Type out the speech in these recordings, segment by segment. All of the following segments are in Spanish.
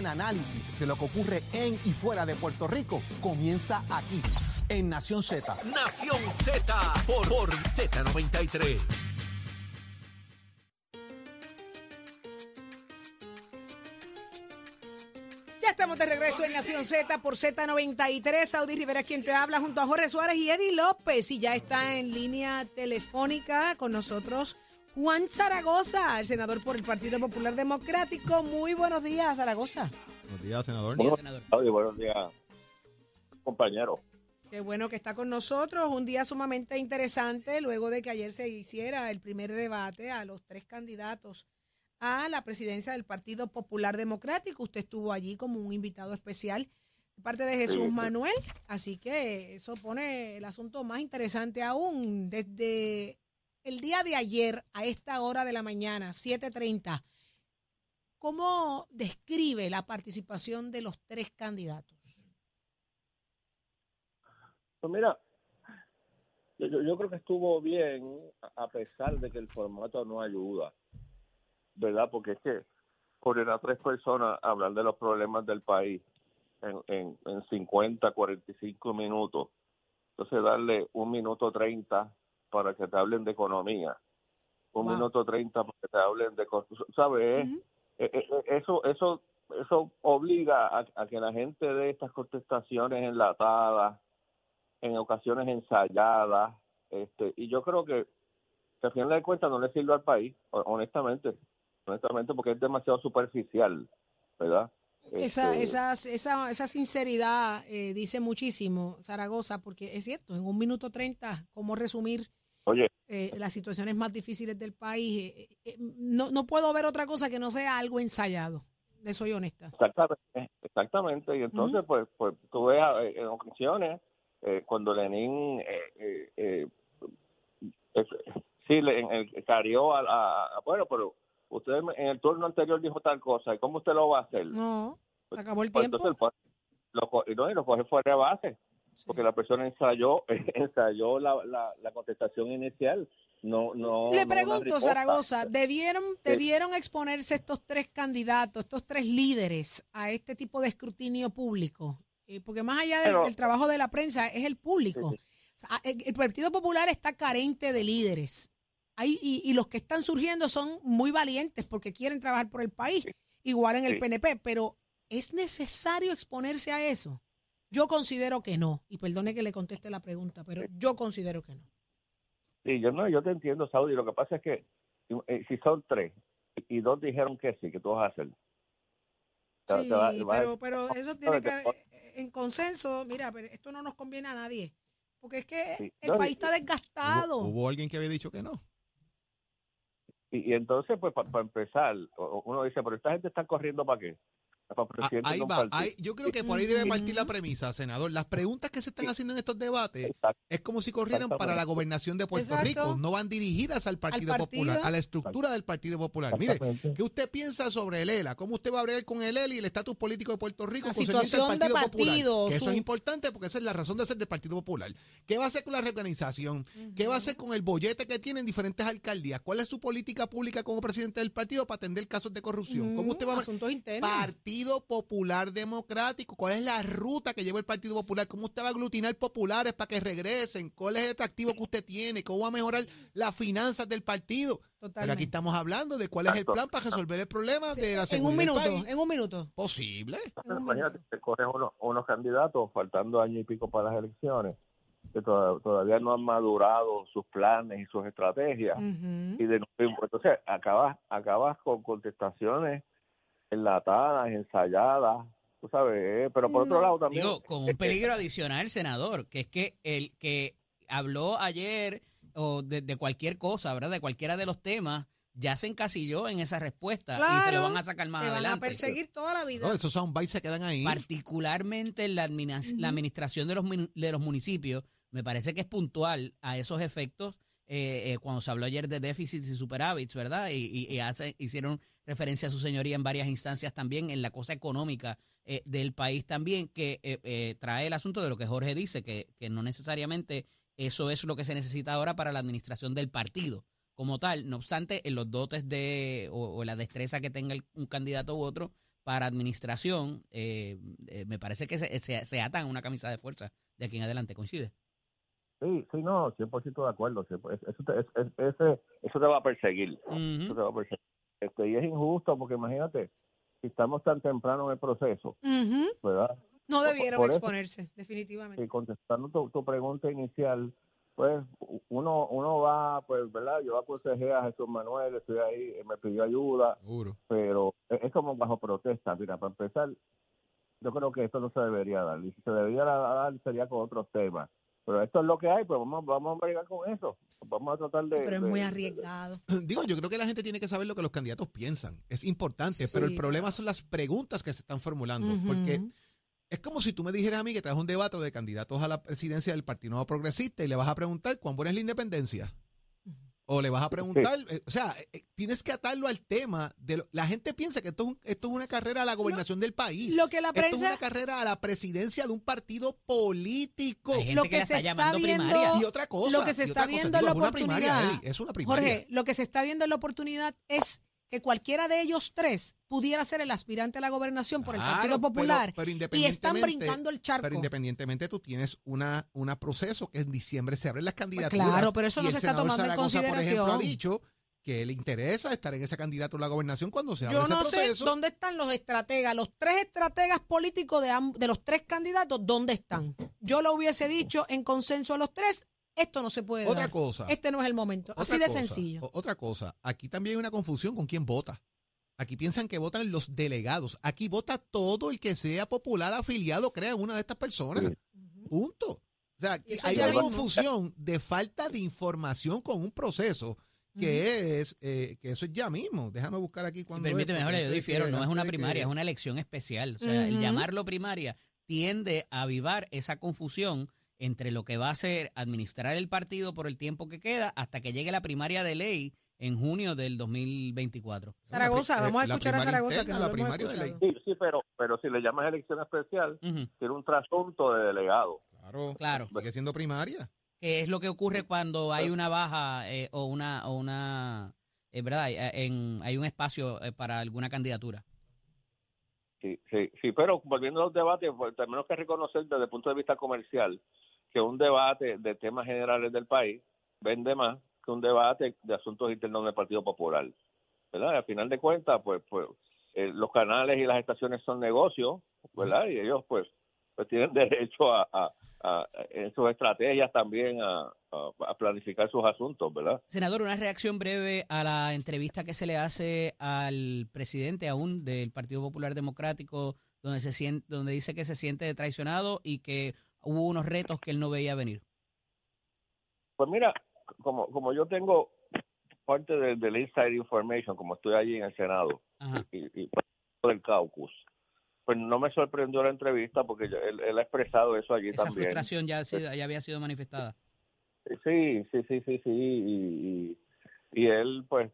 el análisis de lo que ocurre en y fuera de Puerto Rico comienza aquí, en Nación Z. Nación Z por, por Z93. Ya estamos de regreso en Nación Z por Z93. Saudi Rivera quien te habla junto a Jorge Suárez y Eddie López. Y ya está en línea telefónica con nosotros Juan Zaragoza, el senador por el Partido Popular Democrático. Muy buenos días, Zaragoza. Buenos días, senador. Buenos, buenos días, compañero. Qué bueno que está con nosotros. Un día sumamente interesante luego de que ayer se hiciera el primer debate a los tres candidatos a la presidencia del Partido Popular Democrático. Usted estuvo allí como un invitado especial de parte de Jesús Sí. Manuel, así que eso pone el asunto más interesante aún. Desde el día de ayer a esta hora de la mañana, 7.30, ¿cómo describe la participación de los tres candidatos? Pues mira, yo, creo que estuvo bien, a pesar de que el formato no ayuda, ¿verdad? Porque es que poner a tres personas a hablar de los problemas del país en, en, en 50, 45 minutos, entonces darle un minuto 30 para que te hablen de economía, un Wow. minuto 30 para que te hablen de ¿sabes? Eh, eh, eh, eso eso eso obliga a, a que la gente dé estas contestaciones enlatadas en ocasiones ensayadas este y yo creo que, que al final de cuentas no le sirve al país ho- honestamente honestamente porque es demasiado superficial verdad Esa, Este, esas- esa, esa sinceridad eh, dice muchísimo, Zaragoza, porque es cierto, en un minuto treinta, cómo resumir oye eh, las situaciones más difíciles del país, eh, eh, no, no puedo ver otra cosa que no sea algo ensayado, de soy honesta. Exactamente, exactamente. Y entonces, pues, pues tú ves eh, en ocasiones, eh, cuando Lenin, eh, eh, eh, eh, sí, le, en el, carió a, a- a- bueno, pero usted en el turno anterior dijo tal cosa, ¿y cómo usted lo va a hacer? No, Pues, acabó el pues, tiempo. entonces, lo, no, y lo coge fuera de base, Sí. porque la persona ensayó, ensayó la, la, la contestación inicial. No, no, Le pregunto. Zaragoza, ¿debieron, ¿debieron exponerse estos tres candidatos, estos tres líderes a este tipo de escrutinio público? Eh, porque más allá del, Pero- del trabajo de la prensa, es el público. Sí, O sea, el, el Partido Popular está carente de líderes. Hay, y, y los que están surgiendo son muy valientes porque quieren trabajar por el país, igual en el. PNP, pero ¿es necesario exponerse a eso? Yo considero que no. Y perdone que le conteste la pregunta, pero yo considero que no. Sí, yo no, yo te entiendo, Saudi. Lo que pasa es que eh, si son tres y dos dijeron que sí, que tú vas a hacer. Te- Sí, te va- vas a- pero, eso tiene que en consenso, mira, pero esto no nos conviene a nadie, porque es que Sí. el No, país está desgastado. ¿Hubo, hubo alguien que había dicho que no. Y, y entonces, pues, para empezar, uno dice, pero esta gente está corriendo para qué? Ah, ahí va. partido. ahí- yo creo que por ahí debe partir la premisa, senador. Las preguntas que se están haciendo en estos debates Exacto. es como si corrieran para la gobernación de Puerto Exacto. Rico. No van dirigidas al Partido, partido. Popular, a la estructura del Partido Popular. Mire. ¿qué usted piensa sobre el ELA? ¿Cómo usted va a bregar con el ELA y el estatus político de Puerto Rico La concerniente al situación de Partido Popular? partido, eso es importante porque esa es la razón de ser del Partido Popular. ¿Qué va a hacer con la reorganización? ¿Qué va a hacer con el bollete que tienen diferentes alcaldías? ¿Cuál es su política pública como presidente del partido para atender casos de corrupción? ¿Cómo usted va a Asuntos internos. Partido Popular Democrático. ¿Cuál es la ruta que lleva el Partido Popular? ¿Cómo usted va a aglutinar populares para que regresen? ¿Cuál es el atractivo que usted tiene? ¿Cómo va a mejorar las finanzas del partido? Pero aquí Totalmente. estamos hablando de cuál es el plan para resolver el problema Sí, de la en seguridad un del minuto, país. en un minuto. Posible. en un Imagínate, te cogen unos, unos candidatos faltando año y pico para las elecciones, que toda- todavía no han madurado sus planes y sus estrategias. Ujú. y de nuevo, entonces acabas acabas con contestaciones enlatadas, ensayadas, tú sabes, eh, pero por No. otro lado también Digo, con un peligro adicional, senador, que es que el que habló ayer o de, de cualquier cosa, ¿verdad? De cualquiera de los temas, ya se encasilló en esa respuesta y se Claro, lo van a sacar más Te van a adelante. perseguir toda la vida. No, esos soundbites se quedan ahí. Particularmente en la, admina- la administración de los, de los municipios, me parece que es puntual a esos efectos eh, eh, cuando se habló ayer de déficits y superávits, ¿verdad? Y, y- y hace- hicieron referencia a su señoría en varias instancias también en la cosa económica eh, del país también, que eh, eh, trae el asunto de lo que Jorge dice, que, que no necesariamente eso es lo que se necesita ahora para la administración del partido como tal. No obstante, en los dotes de o, la destreza que tenga un candidato u otro, para administración, me parece que se, se, se atan una camisa de fuerza de aquí en adelante. ¿Coincide? Sí, sí, no, 100% de acuerdo. Eso te, es- es- ese- eso te va a perseguir. Eso Ujú. te va a perseguir. Este, y es injusto porque imagínate, si estamos tan temprano en el proceso. ¿verdad? No debieron por exponerse, definitivamente. Y contestando tu, tu pregunta inicial, pues uno uno va, pues, ¿verdad? Yo aconsejé a Jesús Manuel, estoy ahí, él me pidió ayuda, Seguro. pero es es como bajo protesta. Mira, para empezar, yo creo que esto no se debería dar. Y si se debería dar, sería con otros temas. Pero esto es lo que hay, pues vamos, vamos a bregar con eso. Vamos a tratar de... Pero es de- muy de- arriesgado. Digo, yo creo que la gente tiene que saber lo que los candidatos piensan. Es importante, pero el problema son las preguntas que se están formulando. Porque es como si tú me dijeras a mí que traes un debate de candidatos a la presidencia del Partido Nuevo Progresista y le vas a preguntar cuán buena es la independencia. O le vas a preguntar, eh, o sea, eh, eh, tienes que atarlo al tema. de lo- La gente piensa que esto es, un- esto es una carrera a la gobernación del país. Lo que la Esto es prensa, una carrera a la presidencia de un partido político. Hay gente lo que, que la se está está llamando viendo- primaria. Y otra cosa. lo que se está viendo en digo, la es una primaria, Eli, es una primaria. Jorge, lo que se está viendo en la oportunidad es que cualquiera de ellos tres pudiera ser el aspirante a la gobernación por el Partido pero- Popular pero y están brincando el charco. Pero independientemente tú tienes una, una proceso que en diciembre se abren las candidaturas. Pues claro, pero eso no se está tomando en Zaragoza, por ejemplo, ha consideración. dicho que le interesa estar en esa candidatura a la gobernación cuando se abre Yo ese no proceso. sé dónde están los estrategas, los tres estrategas políticos de, de los tres candidatos, ¿dónde están? Yo lo hubiese dicho en consenso a los tres, esto no se puede Otra dar. cosa. Este no es el momento. Así de cosa, sencillo. Otra cosa, aquí también hay una confusión con quién vota. Aquí piensan que votan los delegados. Aquí vota todo el que sea popular afiliado, crea una de estas personas. Sí. Punto. O sea, hay una mismo. confusión de falta de información con un proceso que es, eh, que eso es ya mismo. Déjame buscar aquí cuando Permíteme, Jorge, yo difiero, no es una que- primaria, es una elección especial. O sea, el llamarlo primaria tiende a avivar esa confusión entre lo que va a ser administrar el partido por el tiempo que queda hasta que llegue la primaria de ley en junio del 2024. Zaragoza, vamos a la escuchar a Zaragoza, que no la primaria de ley. Sí, sí, pero, pero si le llamas elección especial, Ujú, tiene un trasunto de delegado. Claro, Claro. sigue siendo primaria. Que es lo que ocurre cuando hay una baja eh, o una, o una eh, ¿verdad? Hay, en- hay un espacio eh, para alguna candidatura. Sí, sí, sí, pero volviendo a los debates, pues, tenemos que reconocer desde el punto de vista comercial que un debate de temas generales del país vende más que un debate de asuntos internos del Partido Popular. ¿Verdad? Y al final de cuentas, pues, pues eh, los canales y las estaciones son negocios, ¿verdad? Y ellos, pues, pues tienen derecho a, a- a- en sus estrategias también a, a- a planificar sus asuntos, ¿verdad? Senador, una reacción breve a la entrevista que se le hace al presidente aún del Partido Popular Democrático, donde se siente, donde dice que se siente traicionado y que hubo unos retos que él no veía venir. Pues mira, como, como yo tengo parte del del inside information, como estoy allí en el Senado Ajá. y, y parte del caucus, pues no me sorprendió la entrevista porque él, él ha expresado eso allí Esa también. frustración ya, había sido manifestada. Sí, sí, sí, sí, sí. Y, y, y él, pues,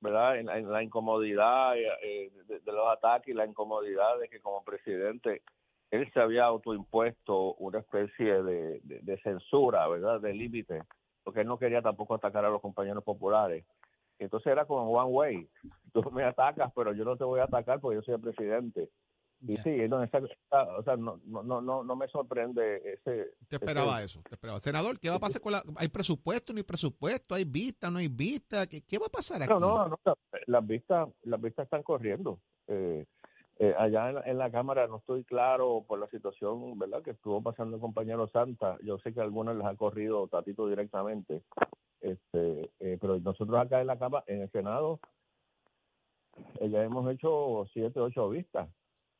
¿verdad? En, la- en la incomodidad eh, de, de los ataques y la incomodidad de que como presidente él se había autoimpuesto una especie de, de- de censura, ¿verdad? De límite, porque él no quería tampoco atacar a los compañeros populares. Entonces era como one way. Tú me atacas, pero yo no te voy a atacar porque yo soy el presidente. Y sí, no, esa- esa- o sea, no, no, no, no, no me sorprende ese... Te esperaba eso, te esperaba. Senador, ¿qué va a pasar con la... ¿Hay presupuesto, no hay presupuesto? ¿Hay vista, no hay vista? ¿Qué, qué va a pasar aquí? No, no, no, las vistas, las vistas están corriendo. Eh, eh, allá en, la- en la Cámara no estoy claro por la situación, ¿verdad? Que estuvo pasando el compañero Santa. Yo sé que a algunos les ha corrido Tatito directamente. Este, eh, pero nosotros acá en la Cámara, en el Senado, eh, ya hemos hecho siete, ocho vistas.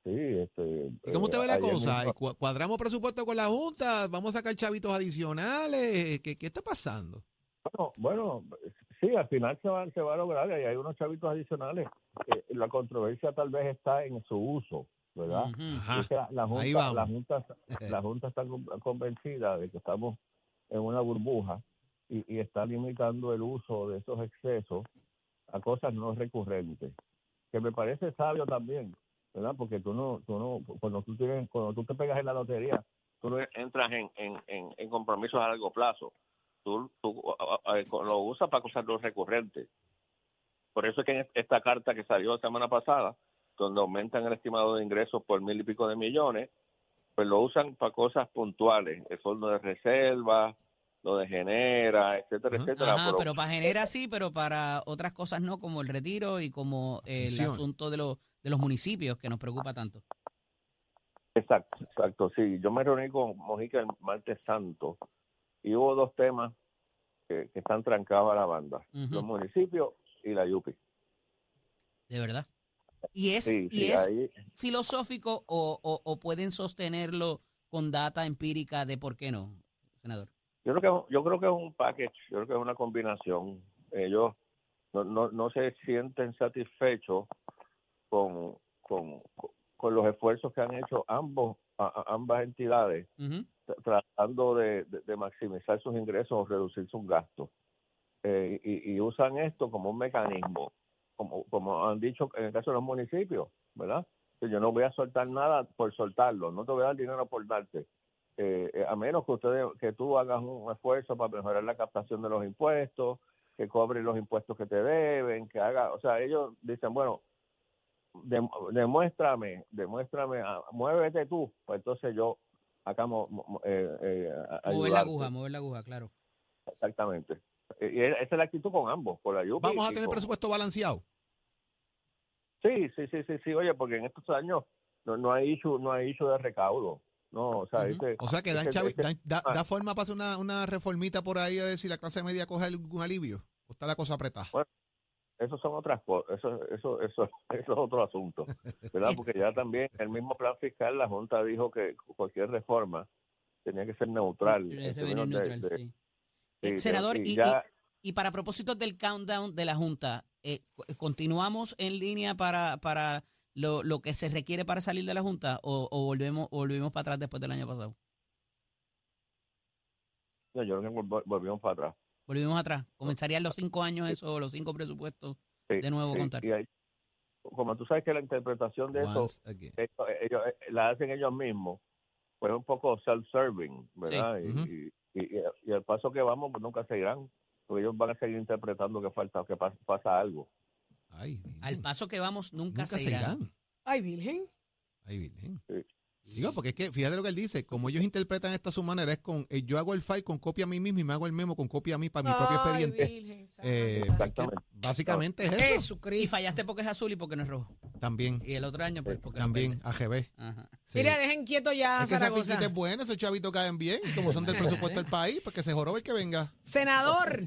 Sí, este. ¿Y cómo eh, ve la cosa? mismo- ¿Cu- ¿Cuadramos presupuesto con la Junta? ¿Vamos a sacar chavitos adicionales? ¿Qué, qué está pasando? Bueno, bueno, sí, al final se va, se va a lograr y hay unos chavitos adicionales. Eh, la controversia tal vez está en su uso, ¿verdad? Ujú. Ajá. Es que la, la Ahí junta, la junta, la junta está con- convencida de que estamos en una burbuja y, y está limitando el uso de esos excesos a cosas no recurrentes, que me parece sabio también, ¿verdad? Porque tú no, tú no, cuando tú tienes, cuando tú te pegas en la lotería, tú no entras en, en, en, compromisos a largo plazo. Tú, tú a- lo usas para cosas recurrentes. Por eso es que en esta carta que salió la semana pasada, donde aumentan el estimado de ingresos por mil y pico de millones, pues lo usan para cosas puntuales, el fondo de reserva, lo de genera, etcétera, Ajá. etcétera. Ajá, pero- pero para genera sí, pero para otras cosas no, como el retiro y como el asunto de, los de los municipios que nos preocupa tanto. Exacto, exacto, sí. Yo me reuní con Mojica el martes santo y hubo dos temas que, que están trancados a la banda, los municipios y la YUPI. De verdad. ¿Y es, Sí, y sí, es ahí, filosófico o, o- o pueden sostenerlo con data empírica de por qué no, senador? Yo creo que yo creo que es un package, yo creo que es una combinación. Ellos no, no, no se sienten satisfechos con, con, con los esfuerzos que han hecho ambos a- a- ambas entidades tratando de, de- de maximizar sus ingresos o reducir sus gastos. Eh, y, y usan esto como un mecanismo, como, como han dicho en el caso de los municipios, ¿verdad? Que yo no voy a soltar nada por soltarlo, no te voy a dar dinero por darte. Eh, eh, a menos que ustedes, que tú hagas un esfuerzo para mejorar la captación de los impuestos, que cobres los impuestos que te deben, que haga, o sea, ellos dicen, bueno, dem- demuéstrame, demuéstrame, ah, muévete tú, pues entonces yo acá mo- mo- eh, eh, a- Mover la aguja, mover la aguja, claro. Exactamente. Eh, Y esa es la actitud con ambos, por la Yupi Vamos a tener con- presupuesto balanceado. Sí, sí, sí, sí, sí, oye, porque en estos años no, no hay issue, no hay issue de recaudo. No, o sea, este- O sea que dan este- chavi- este- dan- da, ah. da forma para hacer una, una reformita por ahí a ver si la clase media coge algún alivio. ¿O está la cosa apretada? eso son otras cosas, eso, eso, eso, eso es otro asunto, ¿verdad? Porque ya también el mismo plan fiscal, la Junta dijo que cualquier reforma tenía que ser neutral. de- de- sí. Eh, senador, y, ya- y- y para propósitos del countdown de la Junta, eh, ¿continuamos en línea para, para lo, lo que se requiere para salir de la Junta o, o volvemos, o volvemos para atrás después del año pasado? no, yo creo que vol- volvimos para atrás. Volvimos atrás. ¿Comenzarían los cinco años eso, los cinco presupuestos? Sí, De nuevo sí, contar. y ahí- como tú sabes que la interpretación de eso ellos eh, la hacen ellos mismos, pues es un poco self-serving, ¿verdad? Y- y, y, y al paso que vamos, pues nunca se irán, porque ellos van a seguir interpretando que falta, que pasa, pasa algo. Ay, Al paso que vamos, nunca, nunca se se irán. irán. Ay, Virgen. Ay, Virgen. Sí. Digo, porque es que, fíjate lo que él dice, como ellos interpretan esto a su manera, es con, eh, yo hago el file con copia a mí mismo y me hago el memo con copia a mí para mi propio expediente. Virgen Eh. Exactamente. Básicamente es eso. Y Jesucristo. fallaste porque es azul y porque no es rojo. También, Y el otro año, pues, porque no también. AGB. Ajá. Sí. Mira, dejen quieto ya, es que esa Zaragoza. finquita es buena, esos chavitos caen bien, y como son del presupuesto del país, pues que se jorobe el que venga. Senador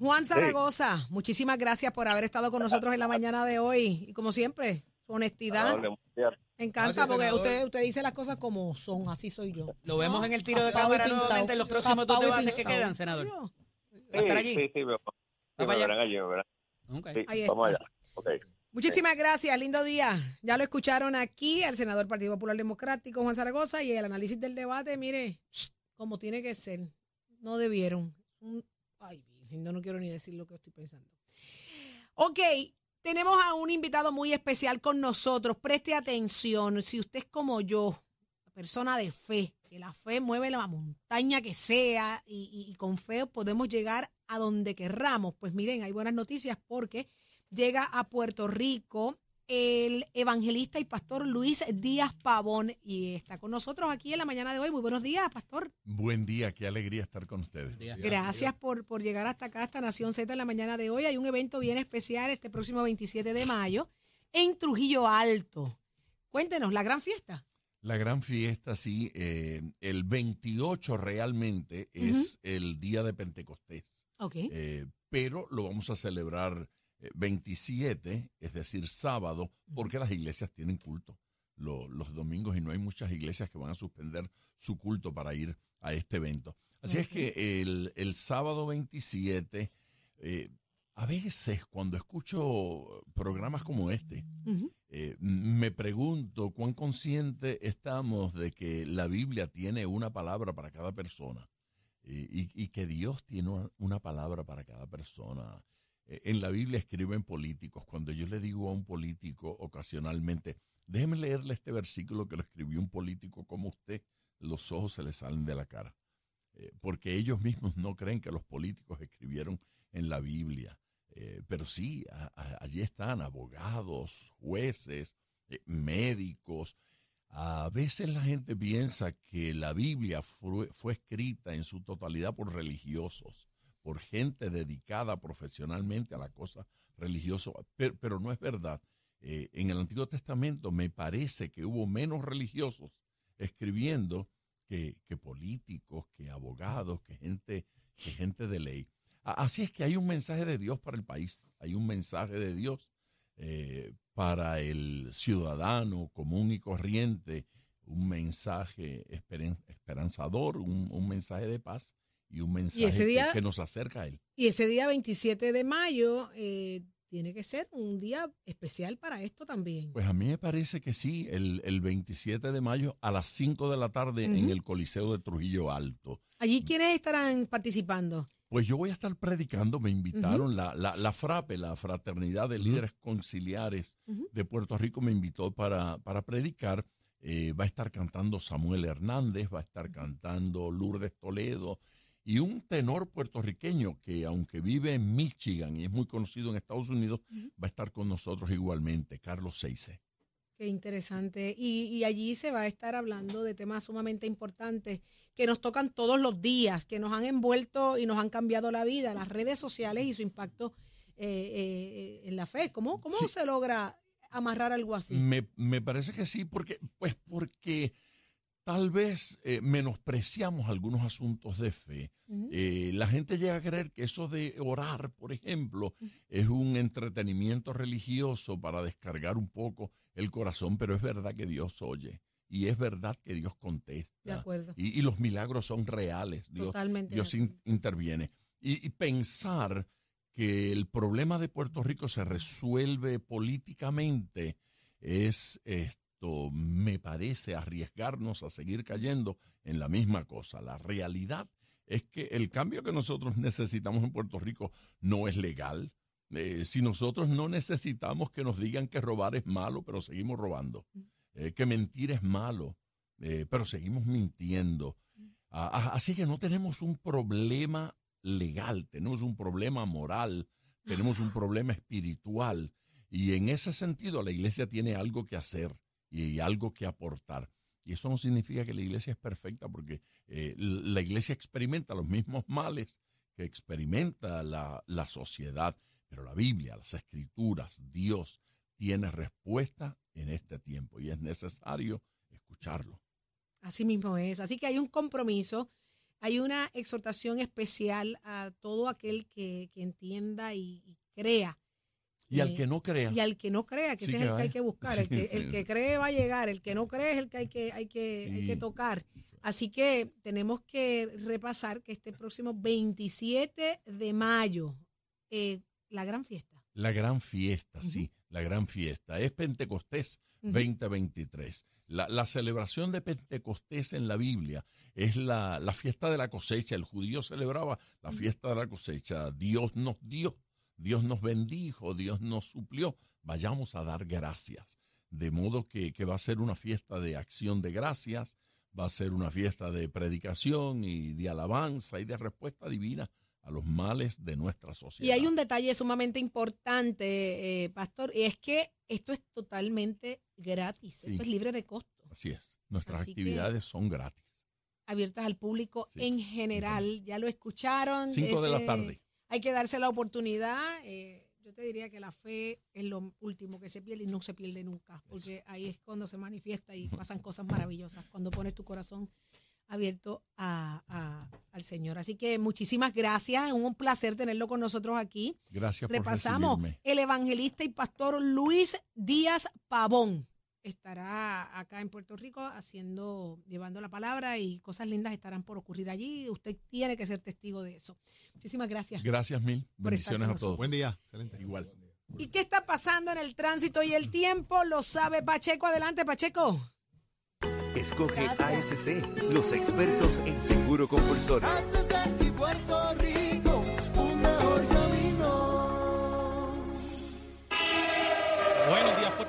Juan Zaragoza, muchísimas gracias por haber estado con nosotros en la mañana de hoy. Y como siempre, su honestidad me encanta Gracias, porque usted, usted dice las cosas como son, así soy yo. Lo vemos en el tiro de cámara nuevamente en los próximos dos debates que quedan, senador. Yo. ¿Va a estar allí? Sí, sí, sí, me, sí, me verán allí, me verán. Ok. Sí, Ahí vamos está. allá. Ok. Muchísimas gracias, lindo día. Ya lo escucharon aquí al senador Partido Popular Democrático, Juan Zaragoza, y el análisis del debate, mire, como tiene que ser. No debieron. Ay, no, no quiero ni decir lo que estoy pensando. Ok, tenemos a un invitado muy especial con nosotros. Preste atención, si usted es como yo, persona de fe, que la fe mueve la montaña que sea y, y- con fe podemos llegar a donde querramos. Pues miren, hay buenas noticias porque llega a Puerto Rico el evangelista y pastor Luis Díaz Pavón y está con nosotros aquí en la mañana de hoy. Muy buenos días, pastor. Buen día, qué alegría estar con ustedes. día. Gracias por, por llegar hasta acá, hasta Nación Z en la mañana de hoy. Hay un evento bien especial este próximo 27 de mayo en Trujillo Alto. Cuéntenos, la gran fiesta. La gran fiesta, sí, eh, el 28 realmente es el día de Pentecostés, Ok. eh, pero lo vamos a celebrar eh, 27, es decir, sábado, porque las iglesias tienen culto lo- los domingos y no hay muchas iglesias que van a suspender su culto para ir a este evento. Así es que el, el sábado 27, eh, a veces cuando escucho programas como este, eh, me pregunto cuán consciente estamos de que la Biblia tiene una palabra para cada persona eh, y, y que Dios tiene una, una palabra para cada persona. Eh, en la Biblia escriben políticos. Cuando yo le digo a un político ocasionalmente, déjeme leerle este versículo que lo escribió un político como usted, los ojos se le salen de la cara. Eh, porque ellos mismos no creen que los políticos escribieron en la Biblia. Eh, pero sí, allí están abogados, jueces, médicos. A veces la gente piensa que la Biblia fue, fue escrita en su totalidad por religiosos, por gente dedicada profesionalmente a la cosa religiosa, pero, no es verdad. Eh, en el Antiguo Testamento me parece que hubo menos religiosos escribiendo que, políticos, que abogados, que gente, que gente de ley. Así es que hay un mensaje de Dios para el país, hay un mensaje de Dios eh, para el ciudadano común y corriente, un mensaje esperanzador, un mensaje de paz y un mensaje ese que- día- que, nos acerca a Él. Y ese día 27 de mayo eh, tiene que ser un día especial para esto también. Pues a mí me parece que sí, el, el 27 de mayo a las 5 de la tarde en el Coliseo de Trujillo Alto. Allí, ¿quiénes estarán participando? Pues yo voy a estar predicando, me invitaron, la, la, la FRAPE, la Fraternidad de Líderes Conciliares de Puerto Rico, me invitó para, para predicar. Eh, va a estar cantando Samuel Hernández, va a estar cantando Lourdes Toledo y un tenor puertorriqueño que aunque vive en Michigan y es muy conocido en Estados Unidos, va a estar con nosotros igualmente, Carlos Seice. Qué interesante. Y, y allí se va a estar hablando de temas sumamente importantes que nos tocan todos los días, que nos han envuelto y nos han cambiado la vida, las redes sociales y su impacto eh, eh, en la fe. ¿Cómo, cómo Sí. se logra amarrar algo así? Me, me parece que sí, porque, pues porque tal vez eh, menospreciamos algunos asuntos de fe. Eh, la gente llega a creer que eso de orar, por ejemplo, es un entretenimiento religioso para descargar un poco el corazón, pero es verdad que Dios oye y es verdad que Dios contesta. De acuerdo. Y, y los milagros son reales. Dios, Totalmente. Dios in- interviene. Y, y pensar que el problema de Puerto Rico se resuelve políticamente es me parece, arriesgarnos a seguir cayendo en la misma cosa. La realidad es que el cambio que nosotros necesitamos en Puerto Rico no es legal. Eh, si nosotros no necesitamos que nos digan que robar es malo, pero seguimos robando, eh, que mentir es malo, eh, pero seguimos mintiendo. Ah, ah, así que no tenemos un problema legal, tenemos un problema moral, tenemos un problema espiritual. Y en ese sentido la iglesia tiene algo que hacer y algo que aportar. Y eso no significa que la iglesia es perfecta, porque eh, la iglesia experimenta los mismos males que experimenta la, la sociedad. Pero la Biblia, las escrituras, Dios tiene respuesta en este tiempo y es necesario escucharlo. Así mismo es. Así que hay un compromiso, hay una exhortación especial a todo aquel que, que entienda y, y crea. Y al que no crea, Y al que no crea, que Sí, ese es el que hay que buscar. el, que, sí, el que cree va a llegar, el que no cree es el que hay que, hay que, hay que tocar. Así que tenemos que repasar que este próximo 27 de mayo, eh, la gran fiesta. la gran fiesta, sí, la gran fiesta. Es Pentecostés Ujú. 2023. La, la celebración de Pentecostés en la Biblia es la, la fiesta de la cosecha. El judío celebraba la fiesta de la cosecha. Dios nos dio, Dios nos bendijo, Dios nos suplió. Vayamos a dar gracias. De modo que, que va a ser una fiesta de acción de gracias, va a ser una fiesta de predicación y de alabanza y de respuesta divina a los males de nuestra sociedad. Y hay un detalle sumamente importante, eh, Pastor, y es que esto es totalmente gratis, Sí. esto es libre de costo, Así es. Nuestras Así actividades son gratis. abiertas al público Sí. en general. Ya lo escucharon. Cinco de la tarde. Hay que darse la oportunidad. eh, yo te diría que la fe es lo último que se pierde y no se pierde nunca, porque ahí es cuando se manifiesta y pasan cosas maravillosas, cuando pones tu corazón abierto a- a- al Señor. Así que muchísimas gracias, es un placer tenerlo con nosotros aquí. Gracias Repasamos, por recibirme. el evangelista y pastor Luis Díaz Pavón estará acá en Puerto Rico haciendo, llevando la palabra y cosas lindas estarán por ocurrir allí. Usted tiene que ser testigo de eso. Muchísimas gracias. Gracias mil. Bendiciones a todos. Buen día. Excelente. Igual. ¿Y qué está pasando en el tránsito y el tiempo? Lo sabe Pacheco. Adelante, Pacheco. Escoge Gracias. ASC, los expertos en seguro compulsorio.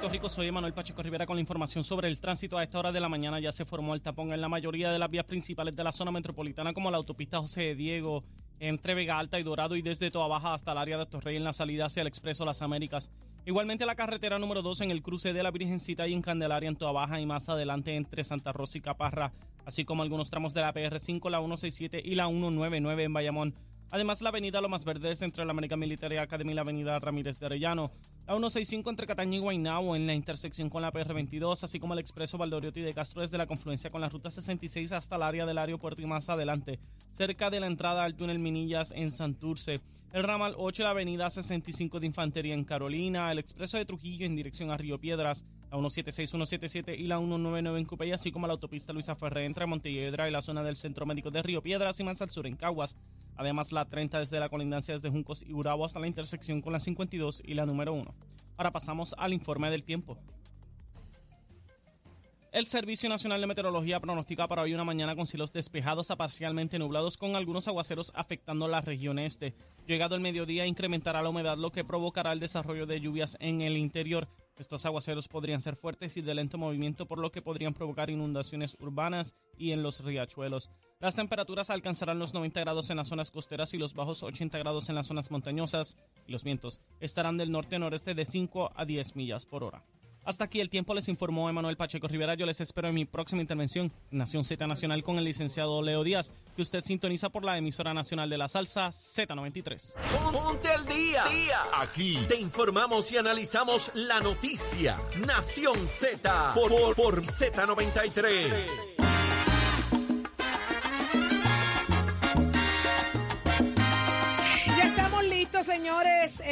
Puerto Rico. Soy Emanuel Pacheco Rivera con la información sobre el tránsito. A esta hora de la mañana ya se formó el tapón en la mayoría de las vías principales de la zona metropolitana, como la autopista José de Diego, entre Vega Alta y Dorado, y desde Toa Baja hasta el área de Torrey en la salida hacia el Expreso Las Américas. Igualmente la carretera número 2 en el cruce de la Virgencita y en Candelaria en Toa Baja y más adelante entre Santa Rosa y Caparra, así como algunos tramos de la PR5, la 167 y la 199 en Bayamón. Además, la avenida Lomas Verdes entre la América Military Academy y la avenida Ramírez de Arellano. La 165 entre Cataño y Guaynabo en la intersección con la PR22, así como el expreso Valdoriotti de Castro desde la confluencia con la ruta 66 hasta el área del aeropuerto y más adelante, cerca de la entrada al túnel Minillas en Santurce. El ramal 8, la avenida 65 de Infantería en Carolina, el expreso de Trujillo en dirección a Río Piedras, la 176, 177 y la 199 en Cupey, así como la autopista Luisa Ferré entre Montelledra y la zona del Centro Médico de Río Piedras y más al sur en Caguas. Además, la 30 desde la colindancia desde Juncos y Urabo hasta la intersección con la 52 y la número 1. Ahora pasamos al informe del tiempo. El Servicio Nacional de Meteorología pronostica para hoy una mañana con cielos despejados a parcialmente nublados con algunos aguaceros afectando la región este. Llegado el mediodía incrementará la humedad lo que provocará el desarrollo de lluvias en el interior. Estos aguaceros podrían ser fuertes y de lento movimiento por lo que podrían provocar inundaciones urbanas y en los riachuelos. Las temperaturas alcanzarán los 90 grados en las zonas costeras y los bajos 80 grados en las zonas montañosas y los vientos estarán del norte a noreste de 5 a 10 millas por hora. Hasta aquí el tiempo les informó Emanuel Pacheco Rivera. Yo les espero en mi próxima intervención en Nación Z Nacional con el licenciado Leo Díaz, que usted sintoniza por la emisora nacional de la salsa Z93. Ponte al día. Aquí te informamos y analizamos la noticia. Nación Z por, por, por Z93.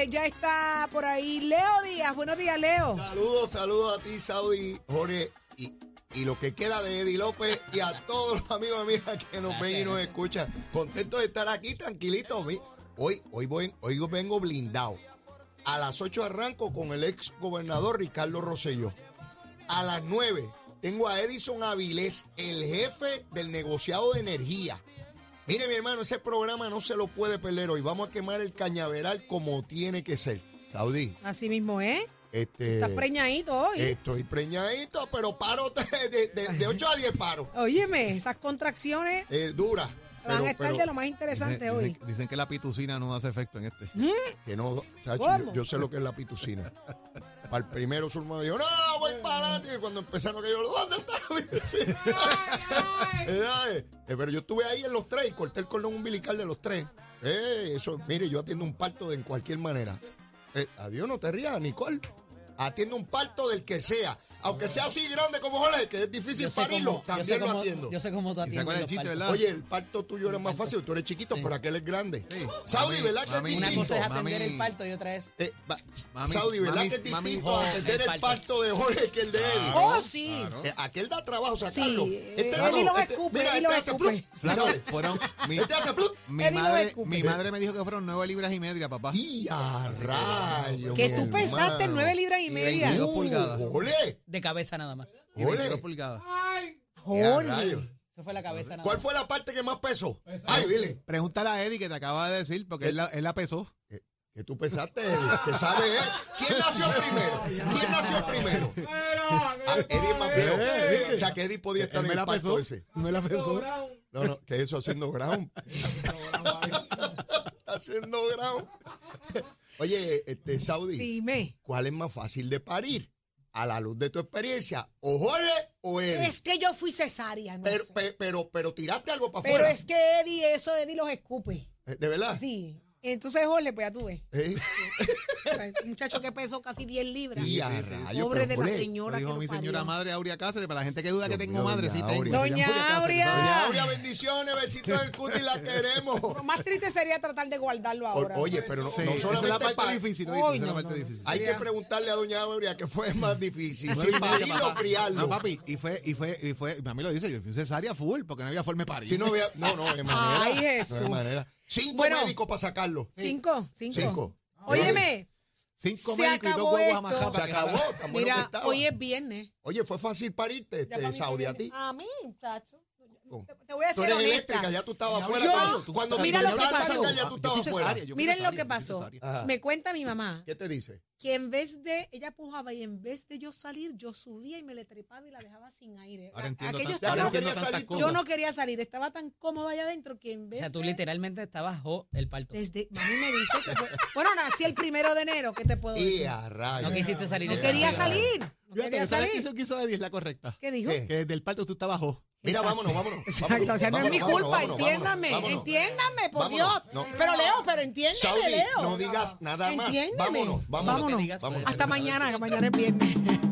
Ya está por ahí Leo Díaz. Buenos días, Leo. Saludos, saludos a ti, Saudi, Jorge, y, y lo que queda de Eddie López y a todos los amigos míos que nos ven y nos escuchan. Contento de estar aquí, tranquilito. Hoy, hoy, voy, hoy vengo blindado. A las 8 arranco con el ex gobernador Ricardo Rosselló. A las 9 tengo a Edison Avilés, el jefe del negociado de energía. Mire, mi hermano, ese programa no se lo puede perder hoy. Vamos a quemar el cañaveral como tiene que ser. Saudí, Así mismo, ¿eh? este. Estás preñadito hoy. Estoy preñadito, pero paro de, de, de 8 a 10 paro. Óyeme, esas contracciones Eh, dura. van Pero, a estar pero de lo más interesante Dicen, hoy. dicen- dicen que la pitucina no hace efecto en este. que no, chacho, yo, yo sé lo que es la pitucina. Para el primero surma dijo, no, voy para adelante. Y cuando empezaron que yo, ¿dónde está la? Eh, eh, pero yo estuve ahí en los tres y corté el cordón umbilical de los tres. Eh, eso, mire, yo atiendo un parto de en cualquier manera. Eh, adiós, no te rías, Nicole. Atiendo un parto del que sea. Aunque sea así grande como Jorge, que es difícil parirlo, cómo- también lo atiendo. Yo sé cómo tú ¿Y se atiendes los chiste? Oye, el parto tuyo era más fácil, tú eres chiquito, pero aquel es grande. Sí. Saudi, Mami, ¿verdad que es Una distinto? cosa es atender Mami. el parto y otra es... Eh, Mami, Saudi, ¿verdad mami, que es mami, distinto joder, atender el el parto. de Jorge que el de Eddie? Oh, sí. Eh, aquel da trabajo sacarlo. Sí, este eh, no, Eddie lo este- escupe, mira, Eddie este lo hace ¿sabes? fueron mi, Este hace plup. mi madre, mi madre me dijo que fueron nueve libras y media, papá. Y a rayos, Que tú hermano. nueve libras y Y media. 22 pulgadas. Ole, De cabeza nada más. Y ole. 22 pulgadas. Y a Jorge. rayos. Eso fue la cabeza nada ¿Cuál más. fue la parte que más pesó? Ay, dile. Pregúntale a Eddie que te acaba de decir, porque él la, él la pesó. Que tú pesaste, Eddie, que sabe él. ¿Quién nació primero? ¿Quién nació primero? Ah, Eddie es más viejo. O sea, que Eddie podía estar Él en me el la pesó. ese. Me la pesó. No, no, que eso haciendo ground. haciendo ground. Oye, este Saudi, Dime. ¿cuál es más fácil de parir? A la luz de tu experiencia, o Jorge o Eddie. Es que yo fui cesárea, no pero, pe- pero, pero, tiraste algo para Pero afuera. es que Eddie, eso Eddie los escupe. Eh, ¿De verdad? Sí. Entonces, Jorge, pues ya tú ves. ¿Eh? Un muchacho que pesó casi 10 libras. Y a rayos, Pobre de la señora dijo mi señora madre Aurea Cáceres. Para la gente que duda que tengo mío, madre, doña sí tengo. Doña Cáceres, Aurea. Doña Aurea, bendiciones, besitos del cuti, la queremos. Lo más triste sería tratar de guardarlo O- ahora. Oye, pero no, Sí, no esa es la solamente es la parte no, difícil. Hay que preguntarle a doña Aurea que fue más difícil, si parirlo o criarlo. No, papi, y fue, y fue, y fue, mami lo dice, yo fui cesárea full, porque no había forma de parir. Si no había, no, no, de manera. Ay, Jesús. de manera. Cinco Bueno. médicos para sacarlo. Cinco, cinco. Cinco. Óyeme, Cinco Se médicos y dos acabó huevos esto. amajados. Se acabó, tan bueno que mira, estaba. hoy es viernes. Oye, fue fácil parirte, Ya este, para mí fue Saudi, a ti. A mí, muchacho. Te voy a Tú ser eres honesta. eléctrica, ya tú estabas afuera. Yo- cuando cuando mira lo que pasó. sacar, ya tú estabas afuera. Miren lo que pasó. Me cuenta mi mamá ¿Qué te dice? que en vez de, ella pujaba y en vez de yo salir, yo subía y me le trepaba y la dejaba sin aire. Ahora entiendo Aquello estaba- ahora entiendo tantas salir tú. yo no quería salir, estaba tan cómoda allá adentro que en O vez sea, tú de... literalmente estabas jo el parto. Desde, mami me dice que fue- bueno, nací el primero de enero, ¿qué te puedo Y decir? a rayos. No quisiste salir. No quería salir, no quería ¿sabes qué salir. hizo, qué hizo Eddie? Es la correcta. ¿Qué dijo? ¿Qué? Que desde el parto tú estabas jo. Mira, vámonos, vámonos. Exacto, vámonos, o sea, no es mi vámonos, culpa, vámonos, entiéndame, vámonos. entiéndame, por Vámonos, Dios. no. Pero Leo, pero entiéndeme, Saudi, Leo. no digas nada más. Entiéndeme. Vámonos, vámonos. Digas, vámonos. pues. Hasta mañana, que mañana es viernes.